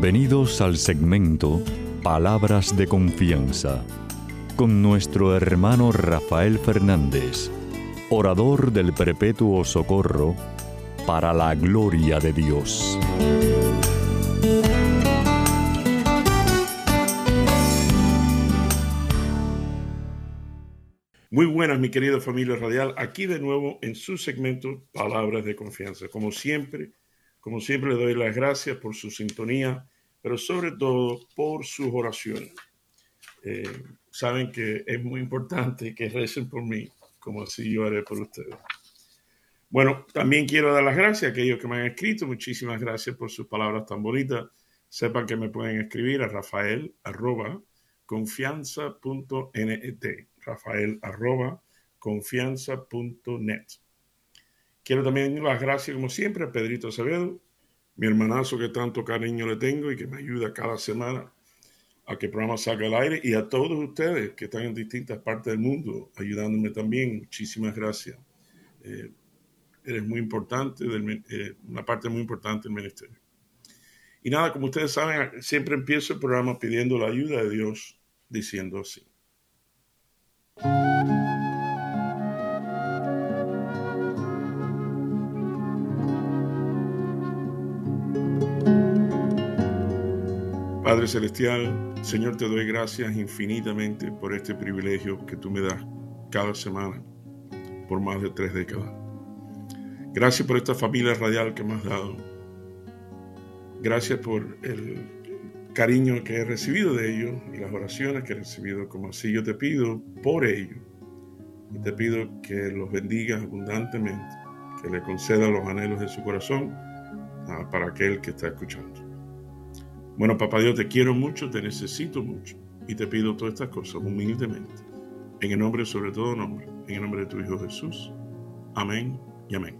Bienvenidos al segmento Palabras de Confianza con nuestro hermano Rafael Fernández, orador del Perpetuo Socorro, para la gloria de Dios. Muy buenas, mi querida familia radial. Aquí de nuevo en su segmento Palabras de Confianza. Como siempre, como siempre, le doy las gracias por su sintonía, pero sobre todo por sus oraciones. Eh, saben que es muy importante que recen por mí, como así yo haré por ustedes. Bueno, también quiero dar las gracias a aquellos que me han escrito. Muchísimas gracias por sus palabras tan bonitas. Sepan que me pueden escribir a rafael arroba confianza.net. Rafael arroba confianza.net. Quiero también dar las gracias, como siempre, a Pedrito Acevedo, mi hermanazo que tanto cariño le tengo y que me ayuda cada semana a que el programa salga al aire y a todos ustedes que están en distintas partes del mundo ayudándome también. Muchísimas gracias. Eh, eres muy importante, eh, una parte muy importante del ministerio. Y nada, como ustedes saben, siempre empiezo el programa pidiendo la ayuda de Dios, diciendo así. Padre Celestial, Señor, te doy gracias infinitamente por este privilegio que tú me das cada semana por más de tres décadas. Gracias por esta familia radial que me has dado. Gracias por el cariño que he recibido de ellos y las oraciones que he recibido. Como así yo te pido por ellos. Y te pido que los bendigas abundantemente, que le conceda los anhelos de su corazón ah, para aquel que está escuchando. Bueno, papá Dios, te quiero mucho, te necesito mucho y te pido todas estas cosas humildemente. En el nombre, sobre todo nombre, en el nombre de tu Hijo Jesús. Amén y amén.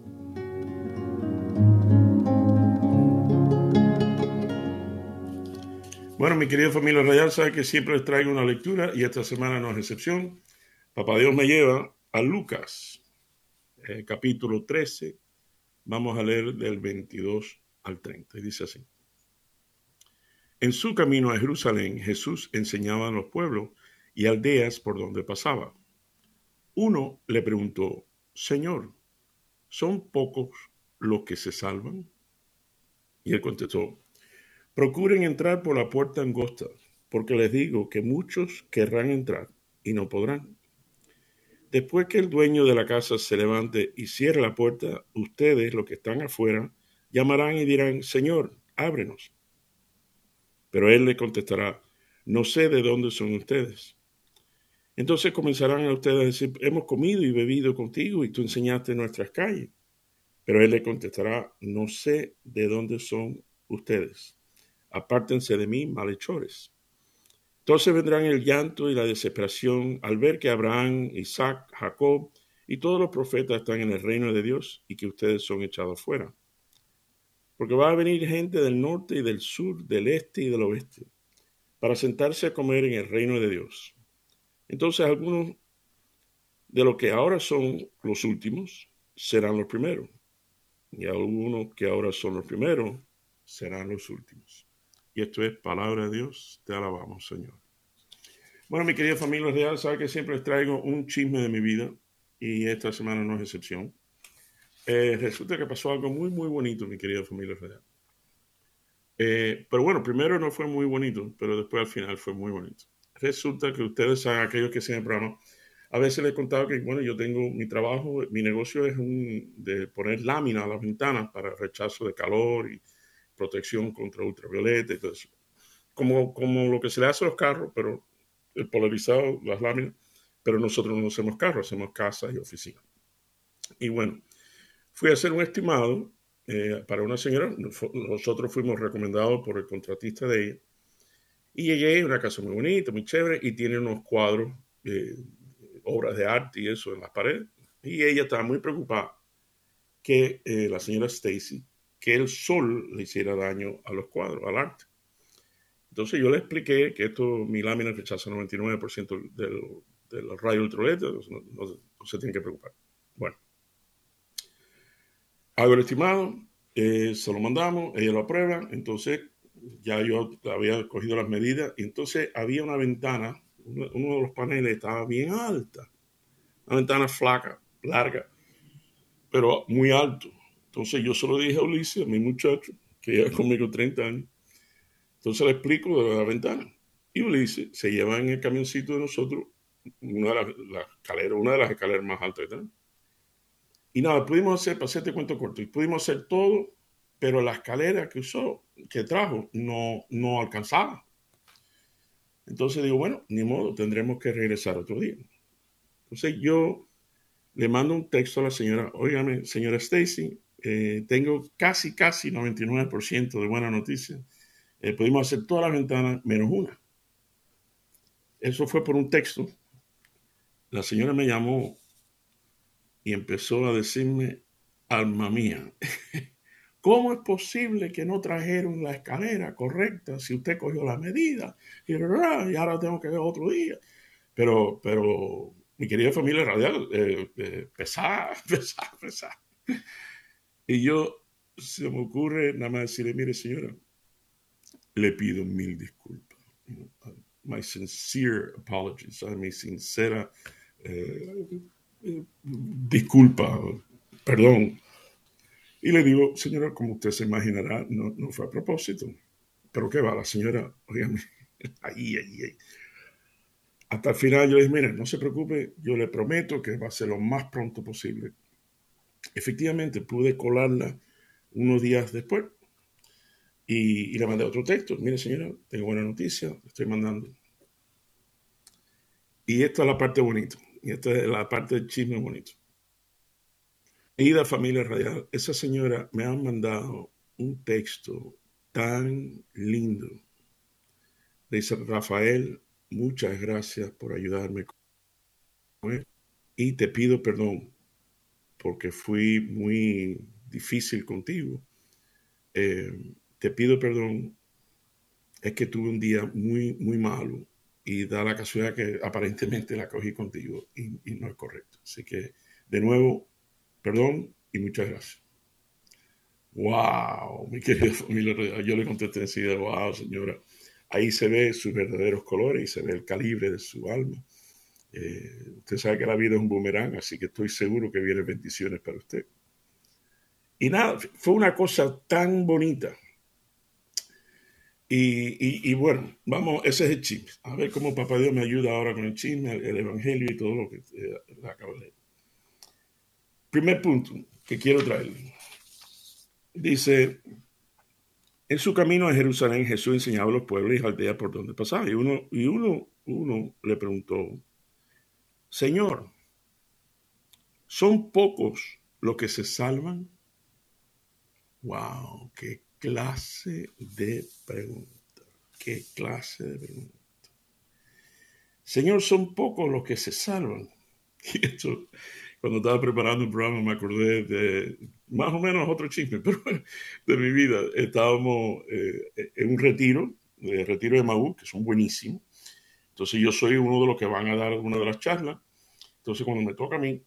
Bueno, mi querida familia radial, sabe que siempre les traigo una lectura y esta semana no es excepción. Papá Dios me lleva a Lucas, eh, capítulo 13. Vamos a leer del 22 al 30. Y dice así. En su camino a Jerusalén, Jesús enseñaba en los pueblos y aldeas por donde pasaba. Uno le preguntó, Señor, ¿son pocos los que se salvan? Y él contestó, procuren entrar por la puerta angosta, porque les digo que muchos querrán entrar y no podrán. Después que el dueño de la casa se levante y cierre la puerta, ustedes, los que están afuera, llamarán y dirán, Señor, ábrenos. Pero él le contestará, no sé de dónde son ustedes. Entonces comenzarán a ustedes a decir, hemos comido y bebido contigo y tú enseñaste en nuestras calles. Pero él le contestará, no sé de dónde son ustedes. Apártense de mí, malhechores. Entonces vendrán el llanto y la desesperación al ver que Abraham, Isaac, Jacob y todos los profetas están en el reino de Dios y que ustedes son echados fuera porque va a venir gente del norte y del sur, del este y del oeste, para sentarse a comer en el reino de Dios. Entonces algunos de los que ahora son los últimos serán los primeros, y algunos que ahora son los primeros serán los últimos. Y esto es palabra de Dios, te alabamos, Señor. Bueno, mi querida familia real, sabe que siempre les traigo un chisme de mi vida, y esta semana no es excepción. Eh, resulta que pasó algo muy, muy bonito, mi querida familia federal. Eh, pero bueno, primero no fue muy bonito, pero después al final fue muy bonito. Resulta que ustedes saben, aquellos que siguen el programa, a veces les he contado que, bueno, yo tengo mi trabajo, mi negocio es un, de poner lámina a las ventanas para rechazo de calor y protección contra ultravioleta y todo eso. Como, como lo que se le hace a los carros, pero el polarizado, las láminas, pero nosotros no hacemos carros, hacemos casas y oficinas. Y bueno, Fui a hacer un estimado eh, para una señora, nosotros fuimos recomendados por el contratista de ella, y llegué a una casa muy bonita, muy chévere, y tiene unos cuadros, eh, obras de arte y eso en las paredes, y ella estaba muy preocupada que eh, la señora Stacy, que el sol le hiciera daño a los cuadros, al arte. Entonces yo le expliqué que esto, mi lámina rechaza 99% del, del rayo ultravioleta, no se tiene que preocupar. Bueno, Hago el estimado, eh, se lo mandamos, ella lo aprueba, entonces ya yo había cogido las medidas, y entonces había una ventana, uno, de los paneles estaba bien alta, una ventana flaca, larga, pero muy alto. Entonces yo solo dije a Ulises, a mi muchacho, que lleva conmigo 30 años, entonces le explico de la ventana. Y Ulises se lleva en el camioncito de nosotros una de las, escaleras, una de las escaleras más altas que tenemos. Y nada, pudimos hacer, para hacerte cuento corto, y pudimos hacer todo, pero la escalera que usó, que trajo, no, no alcanzaba. Entonces digo, bueno, ni modo, tendremos que regresar otro día. Entonces yo le mando un texto a la señora, óigame, señora Stacy, eh, tengo casi, casi 99% de buena noticia. Eh, pudimos hacer todas las ventanas menos una. Eso fue por un texto. La señora me llamó y empezó a decirme, alma mía, ¿cómo es posible que no trajeron la escalera correcta si usted cogió la medida? Y, ahora tengo que ver otro día. Pero, pero mi querida familia radial, eh, eh, pesada, pesada, pesada. Y yo se me ocurre nada más decirle, mire señora, le pido mil disculpas. My sincere apologies, mi sincera eh, disculpa, perdón. Y le digo, señora, como usted se imaginará, no, fue a propósito. Pero qué va, la señora, oígame, ahí, ahí, ahí. Hasta el final yo le dije, mire, no se preocupe, yo le prometo que va a ser lo más pronto posible. Efectivamente, pude colarla unos días después y, y le mandé otro texto. Mire, señora, tengo buena noticia, le estoy mandando. Y esta es la parte bonita. Y esta es la parte del chisme bonito. Ida familia radial, esa señora me ha mandado un texto tan lindo. Dice Rafael, muchas gracias por ayudarme y te pido perdón porque fui muy difícil contigo. Eh, te pido perdón, es que tuve un día muy, muy malo y da la casualidad que aparentemente la cogí contigo y, no es correcto. Así que, de nuevo, perdón y muchas gracias. ¡Wow! Mi querida familia, yo le contesté enseguida, ¡wow, señora! Ahí se ve sus verdaderos colores y se ve el calibre de su alma. Eh, usted sabe que la vida es un boomerang, así que estoy seguro que vienen bendiciones para usted. Y nada, fue una cosa tan bonita y, bueno, vamos, ese es el chisme. A ver cómo Papá Dios me ayuda ahora con el chisme, el, Evangelio y todo lo que eh, acabo de leer. Primer punto que quiero traerle. Dice, en su camino a Jerusalén Jesús enseñaba a los pueblos y aldeas por donde pasaba. Y uno, y uno, uno le preguntó, Señor, ¿son pocos los que se salvan? ¡Wow! ¡Qué clase de pregunta? ¿Qué clase de pregunta? Señor, son pocos los que se salvan. Y esto, cuando estaba preparando el programa, me acordé de más o menos otro chisme, pero de mi vida. Estábamos eh, en un retiro, el retiro de Maú, que son buenísimos. Entonces, yo soy uno de los que van a dar una de las charlas. Entonces, cuando me toca a mí,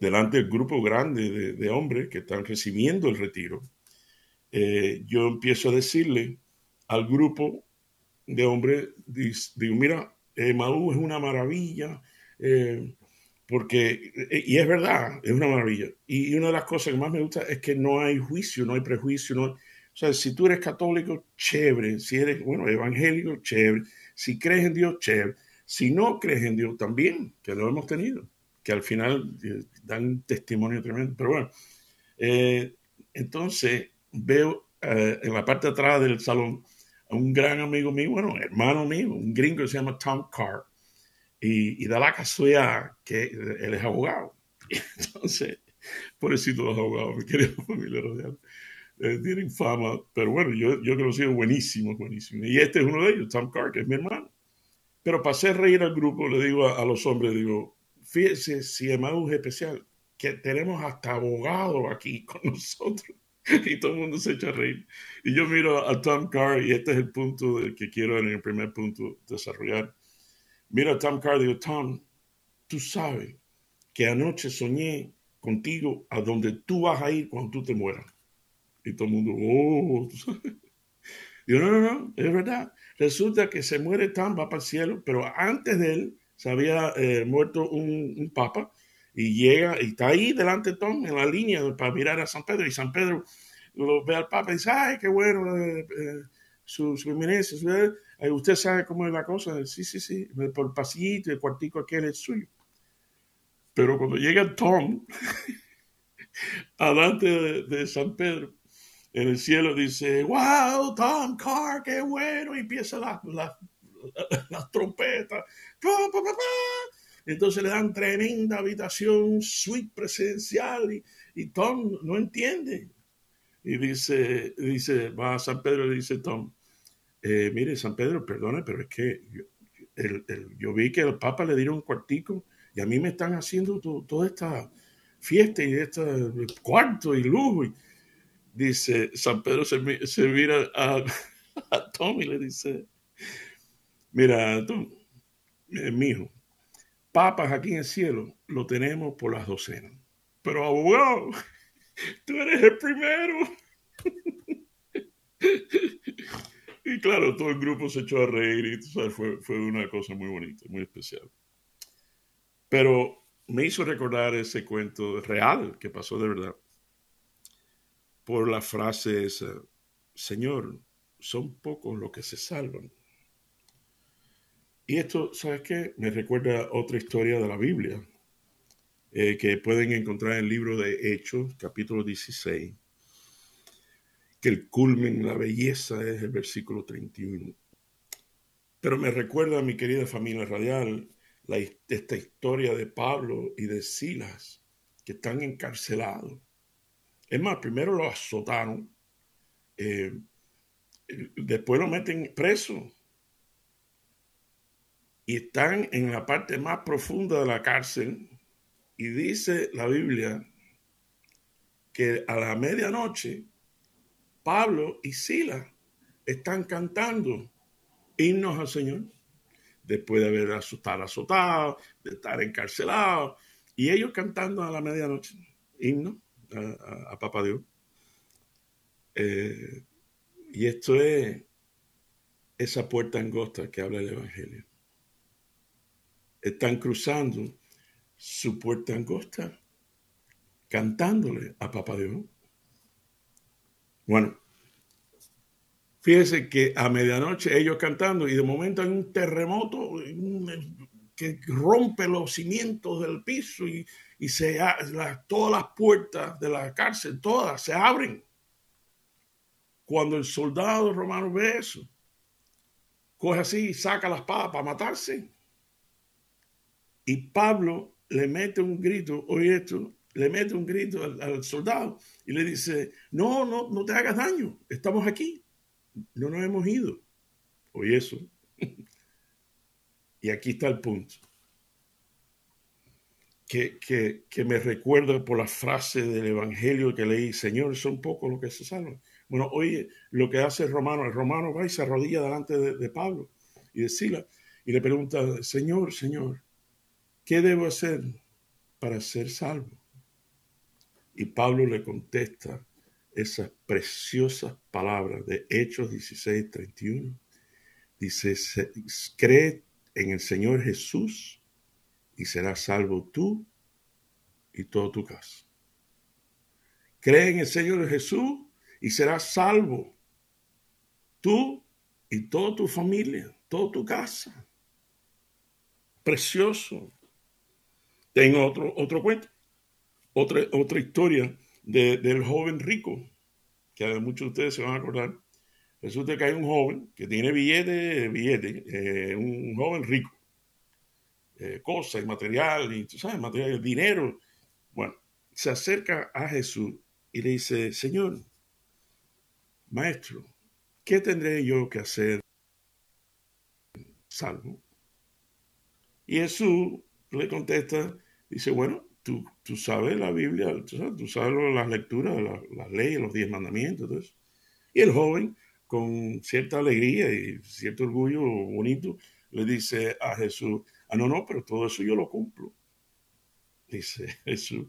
delante del grupo grande de, de hombres que están recibiendo el retiro, eh, yo empiezo a decirle al grupo de hombres, digo, mira, eh, es una maravilla, eh, porque, eh, y es verdad, es una maravilla. Y, una de las cosas que más me gusta es que no hay juicio, no hay prejuicio, no, o sea, si tú eres católico, chévere, si eres, bueno, evangélico, chévere, si crees en Dios, chévere, si no crees en Dios, también, que lo hemos tenido, que al final dan testimonio tremendo, pero bueno, entonces veo eh, en la parte de atrás del salón a un gran amigo mío, bueno, hermano mío, un gringo que se llama Tom Carr. Y, da la casualidad que él es abogado. Entonces, pobrecito los abogados, mi querido familia radial. Eh, tienen fama, pero bueno, yo, yo que lo sigo buenísimo, buenísimo. Y este es uno de ellos, Tom Carr, que es mi hermano. Pero para hacer reír al grupo, le digo a, los hombres, digo, fíjense si Emmaus es especial, que tenemos hasta abogados aquí con nosotros. y todo el mundo se echa a reír. Y yo miro a Tom Carr, y este es el punto que quiero en el primer punto desarrollar. Miro a Tom Carr digo, Tom, tú sabes que anoche soñé contigo a donde tú vas a ir cuando tú te mueras. Y todo el mundo, oh, Digo, no, no, no, es verdad. Resulta que se muere Tom, va para el cielo, pero antes de él se había eh, muerto un, papa y llega y está ahí delante de Tom en la línea para mirar a San Pedro y San Pedro lo ve al papa y dice, ay, qué bueno, eh, eh, su, su eminencia, usted sabe cómo es la cosa. Sí, sí, sí, por el pasillito, el cuartico aquel es suyo. Pero cuando llega Tom, adelante de, San Pedro, en el cielo dice, wow, Tom Carr, qué bueno, y empieza las la, la, trompetas. Entonces le dan tremenda habitación, suite presencial, y, y Tom no entiende. Y dice, dice, va a San Pedro y le dice Tom, eh, mire, San Pedro, perdone, pero es que yo, vi que al Papa le dieron un cuartico y a mí me están haciendo toda esta fiesta y este cuarto y lujo. dice, San Pedro se, mira a, Tom y le dice, mira, Tom, eh, mi hijo, papas aquí en el cielo lo tenemos por las docenas. Pero abogado, tú eres el primero. y claro, todo el grupo se echó a reír y fue, fue una cosa muy bonita, muy especial. Pero me hizo recordar ese cuento real que pasó de verdad por la frase esa, Señor, son pocos los que se salvan. Y esto, ¿sabes qué? Me recuerda otra historia de la Biblia eh, que pueden encontrar en el libro de Hechos, capítulo 16, que el culmen, la belleza es el versículo 31. Pero me recuerda a mi querida familia radial esta historia de Pablo y de Silas, que están encarcelados. Es más, primero lo azotaron, eh, después lo meten preso y están en la parte más profunda de la cárcel y dice la Biblia que a la medianoche Pablo y Silas están cantando himnos al Señor después de haber estar azotado, de estar encarcelado, y ellos cantando a la medianoche, himno a, a, Dios. Eh, y esto es esa puerta angosta que habla el Evangelio. Están cruzando su puerta angosta, cantándole a Papá Dios. Bueno, Fíjense que a medianoche ellos cantando y de momento hay un terremoto que rompe los cimientos del piso y, se, todas las puertas de la cárcel, todas se abren. Cuando el soldado romano ve eso, coge así y saca las papas para matarse. Y Pablo le mete un grito, oye esto, le mete un grito al, soldado y le dice, no, no, no te hagas daño, estamos aquí no nos hemos ido. Oye eso. y aquí está el punto. Que, que, me recuerda por la frase del Evangelio que leí, Señor, son pocos los que se salvan. Bueno, oye, lo que hace el romano, el romano va y se arrodilla delante de, Pablo y de Sila y le pregunta, Señor, Señor, ¿qué debo hacer para ser salvo? Y Pablo le contesta, esas preciosas palabras de Hechos 16, 31. Dice, cree en el Señor Jesús y serás salvo tú y toda tu casa. Cree en el Señor Jesús y serás salvo tú y toda tu familia, toda tu casa. Precioso. Tengo otro, otro cuento, otra, otra historia del joven rico, que muchos de ustedes se van a acordar. Resulta que hay un joven que tiene billete, billete, eh, un joven rico, eh, cosas material, y tú sabes, material, dinero. Bueno, se acerca a Jesús y le dice, Señor, maestro, ¿qué tendré yo que hacer salvo? Y Jesús le contesta, dice, bueno, tú, tú sabes la Biblia, tú sabes, las lecturas, las, leyes, los diez mandamientos, Y el joven, con cierta alegría y cierto orgullo bonito, le dice a Jesús, ah, no, no, pero todo eso yo lo cumplo. Dice Jesús.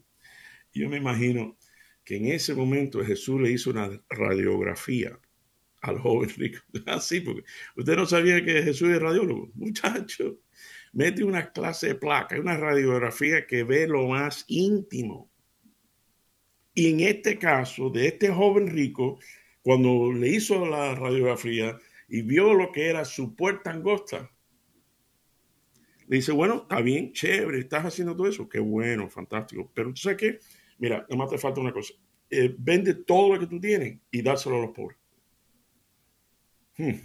Yo me imagino que en ese momento Jesús le hizo una radiografía al joven rico. Así, porque usted no sabía que Jesús es radiólogo. Muchacho, mete una clase de placa, una radiografía que ve lo más íntimo. Y en este caso, de este joven rico, cuando le hizo la radiografía y vio lo que era su puerta angosta, le dice, bueno, está bien, chévere, estás haciendo todo eso. Qué bueno, fantástico. Pero tú sabes qué, mira, más te falta una cosa. Eh, vende todo lo que tú tienes y dárselo a los pobres. Hmm.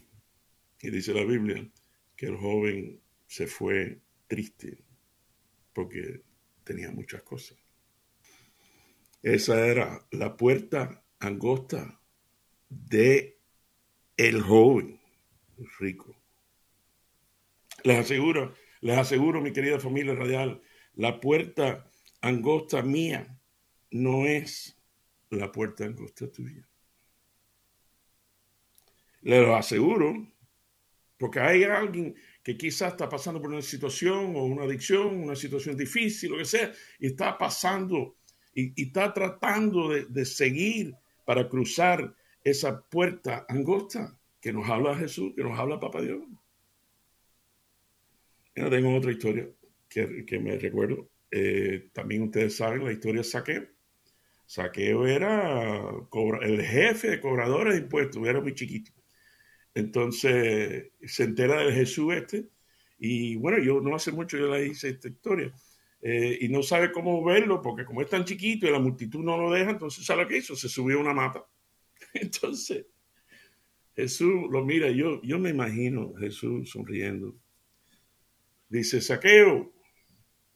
Y dice la Biblia que el joven se fue triste porque tenía muchas cosas. Esa era la puerta angosta de el joven rico. Les aseguro, les aseguro, mi querida familia radial, la puerta angosta mía no es la puerta angosta tuya. Les lo aseguro, porque hay alguien que quizás está pasando por una situación o una adicción, una situación difícil, lo que sea, y está pasando y, está tratando de, seguir para cruzar esa puerta angosta que nos habla Jesús, que nos habla Papá Dios. Yo tengo otra historia que, me recuerdo. Eh, también ustedes saben la historia de Saqueo. Saqueo era el jefe de cobradores de impuestos, era muy chiquito. Entonces se entera de Jesús este. Y bueno, yo no hace mucho yo le hice esta historia. Eh, y no sabe cómo verlo porque como es tan chiquito y la multitud no lo deja, entonces ¿sabe lo que hizo? Se subió a una mata. Entonces Jesús lo mira, yo, yo me imagino Jesús sonriendo. Dice, saqueo,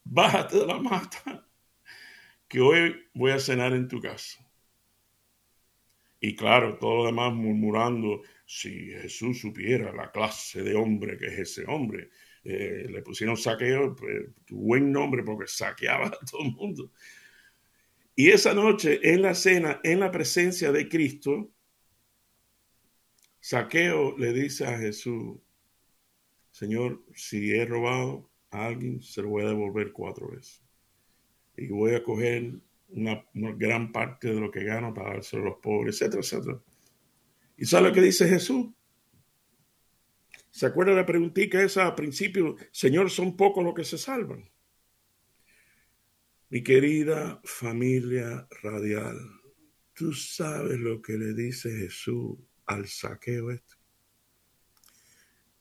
bájate de la mata, que hoy voy a cenar en tu casa. Y claro, todo lo demás murmurando, si Jesús supiera la clase de hombre que es ese hombre, eh, le pusieron saqueo, pues, buen nombre porque saqueaba a todo el mundo. Y esa noche en la cena, en la presencia de Cristo, Saqueo le dice a Jesús, Señor, si he robado a alguien, se lo voy a devolver cuatro veces. Y voy a coger una, gran parte de lo que gano para dárselo a los pobres, etcétera, etcétera. ¿Y sabe lo que dice Jesús? ¿Se acuerda la preguntita esa al principio? Señor, son pocos los que se salvan. Mi querida familia radial, tú sabes lo que le dice Jesús al saqueo este.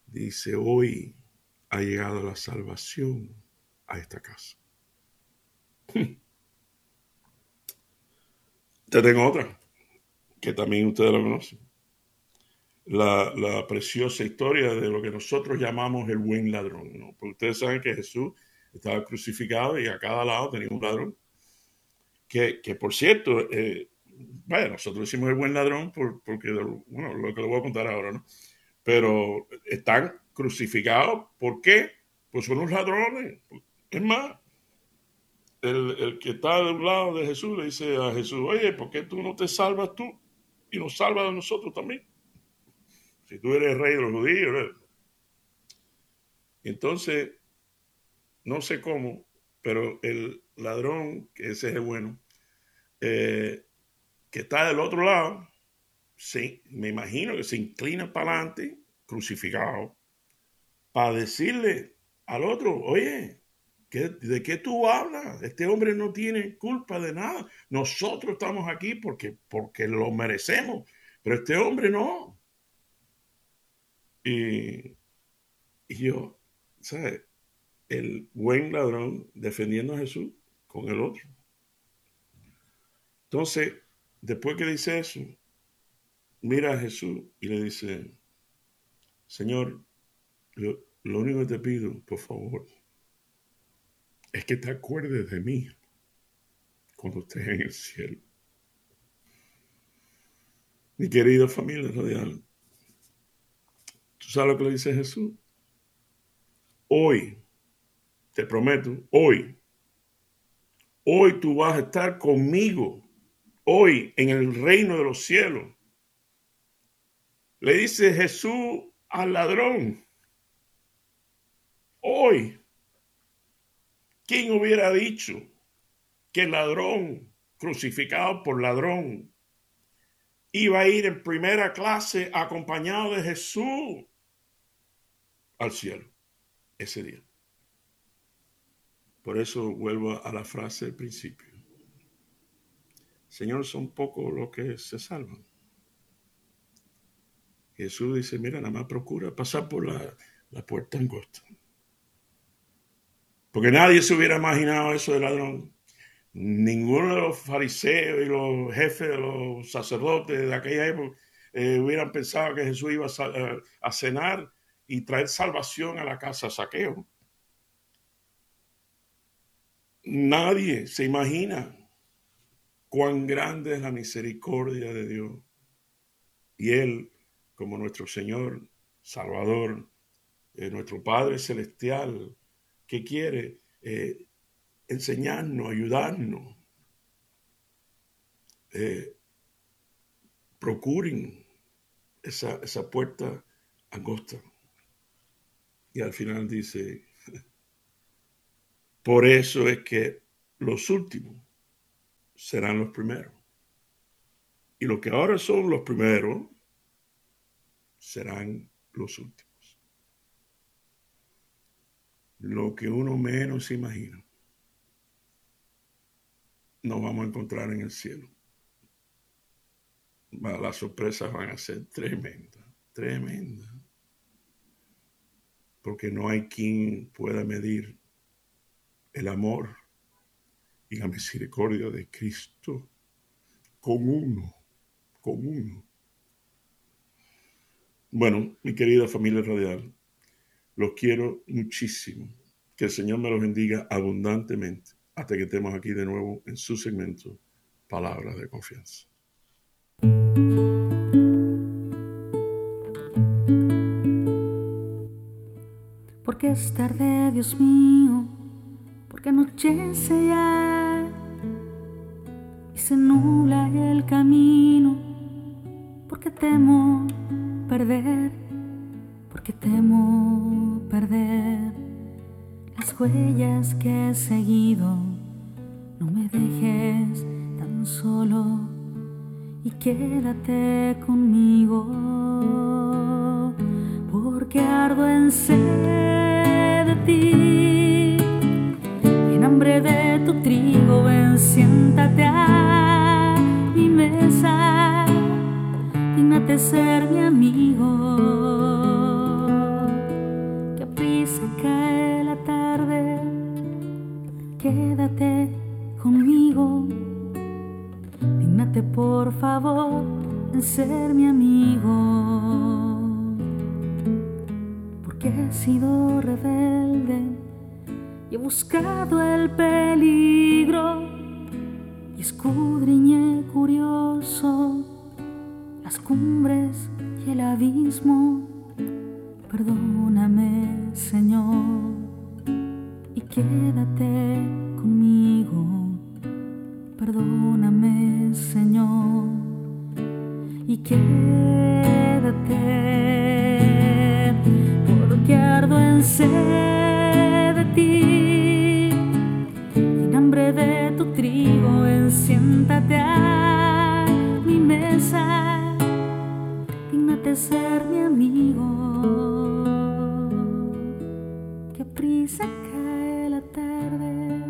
Dice, hoy ha llegado la salvación a esta casa. Te tengo otra, que también ustedes la conocen la, preciosa historia de lo que nosotros llamamos el buen ladrón. Porque ustedes saben que Jesús estaba crucificado y a cada lado tenía un ladrón. Que, por cierto, eh, vaya, nosotros decimos el buen ladrón porque, bueno, lo que le voy a contar ahora, ¿no? Pero están crucificados, ¿por qué? Pues son los ladrones. Es más, el, el, que está de un lado de Jesús le dice a Jesús, oye, ¿por qué tú no te salvas tú y nos salvas a nosotros también? Si tú eres rey de los judíos. Entonces, no sé cómo, pero el ladrón, que ese es el bueno, eh, que está del otro lado, sí, me imagino que se inclina para adelante, crucificado, para decirle al otro, oye, ¿de qué tú hablas? Este hombre no tiene culpa de nada. Nosotros estamos aquí porque, porque lo merecemos, pero este hombre no. Y, yo, ¿sabes? El buen ladrón defendiendo a Jesús con el otro. Entonces, después que dice eso, mira a Jesús y le dice, Señor, lo, único que te pido, por favor, es que te acuerdes de mí cuando estés en el cielo. Mi querida familia radial, ¿Tú sabes lo que le dice Jesús? Hoy, te prometo, hoy, hoy tú vas a estar conmigo, hoy en el reino de los cielos. Le dice Jesús al ladrón, hoy, ¿quién hubiera dicho que el ladrón crucificado por ladrón iba a ir en primera clase acompañado de Jesús al cielo ese día. Por eso vuelvo a la frase del principio. Señor, son pocos los que se salvan. Jesús dice, mira, nada más procura pasar por la, la puerta angosta. Porque nadie se hubiera imaginado eso del ladrón. Ninguno de los fariseos y los jefes de los sacerdotes de aquella época eh, hubieran pensado que Jesús iba a, a, cenar y traer salvación a la casa saqueo. Nadie se imagina cuán grande es la misericordia de Dios. Y Él, como nuestro Señor, Salvador, eh, nuestro Padre Celestial, que quiere eh, enseñarnos, ayudarnos. Eh, procuren esa, esa puerta angosta. Y al final dice, por eso es que los últimos serán los primeros. Y lo que ahora son los primeros serán los últimos lo que uno menos imagina, nos vamos a encontrar en el cielo. Las sorpresas van a ser tremendas, tremendas. Porque no hay quien pueda medir el amor y la misericordia de Cristo con uno, con uno. Bueno, mi querida familia radial, los quiero muchísimo. Que el Señor me los bendiga abundantemente hasta que estemos aquí de nuevo en su segmento Palabras de Confianza. Porque es tarde, Dios mío, porque anochece ya y se nubla el camino, porque temo perder, porque temo perder las huellas que he seguido. No me dejes tan solo y quédate conmigo, porque ardo en de en hambre de tu trigo, ven, siéntate a mi mesa, dignate ser mi amigo cae la tarde, quédate conmigo. Dígnate por favor en ser mi amigo. He sido rebelde y he buscado el peligro y escudriñé curioso las cumbres y el abismo Perdóname, Señor, y quédate conmigo. Perdóname, Señor, y quédate, sed de ti, en hambre de tu trigo, siéntate a mi mesa, dignate ser mi amigo prisa cae la tarde.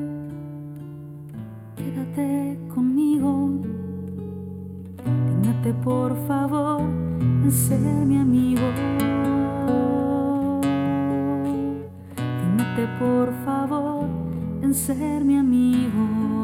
Quédate conmigo. Dígnate por favor ser mi amigo. Por favor en ser mi amigo.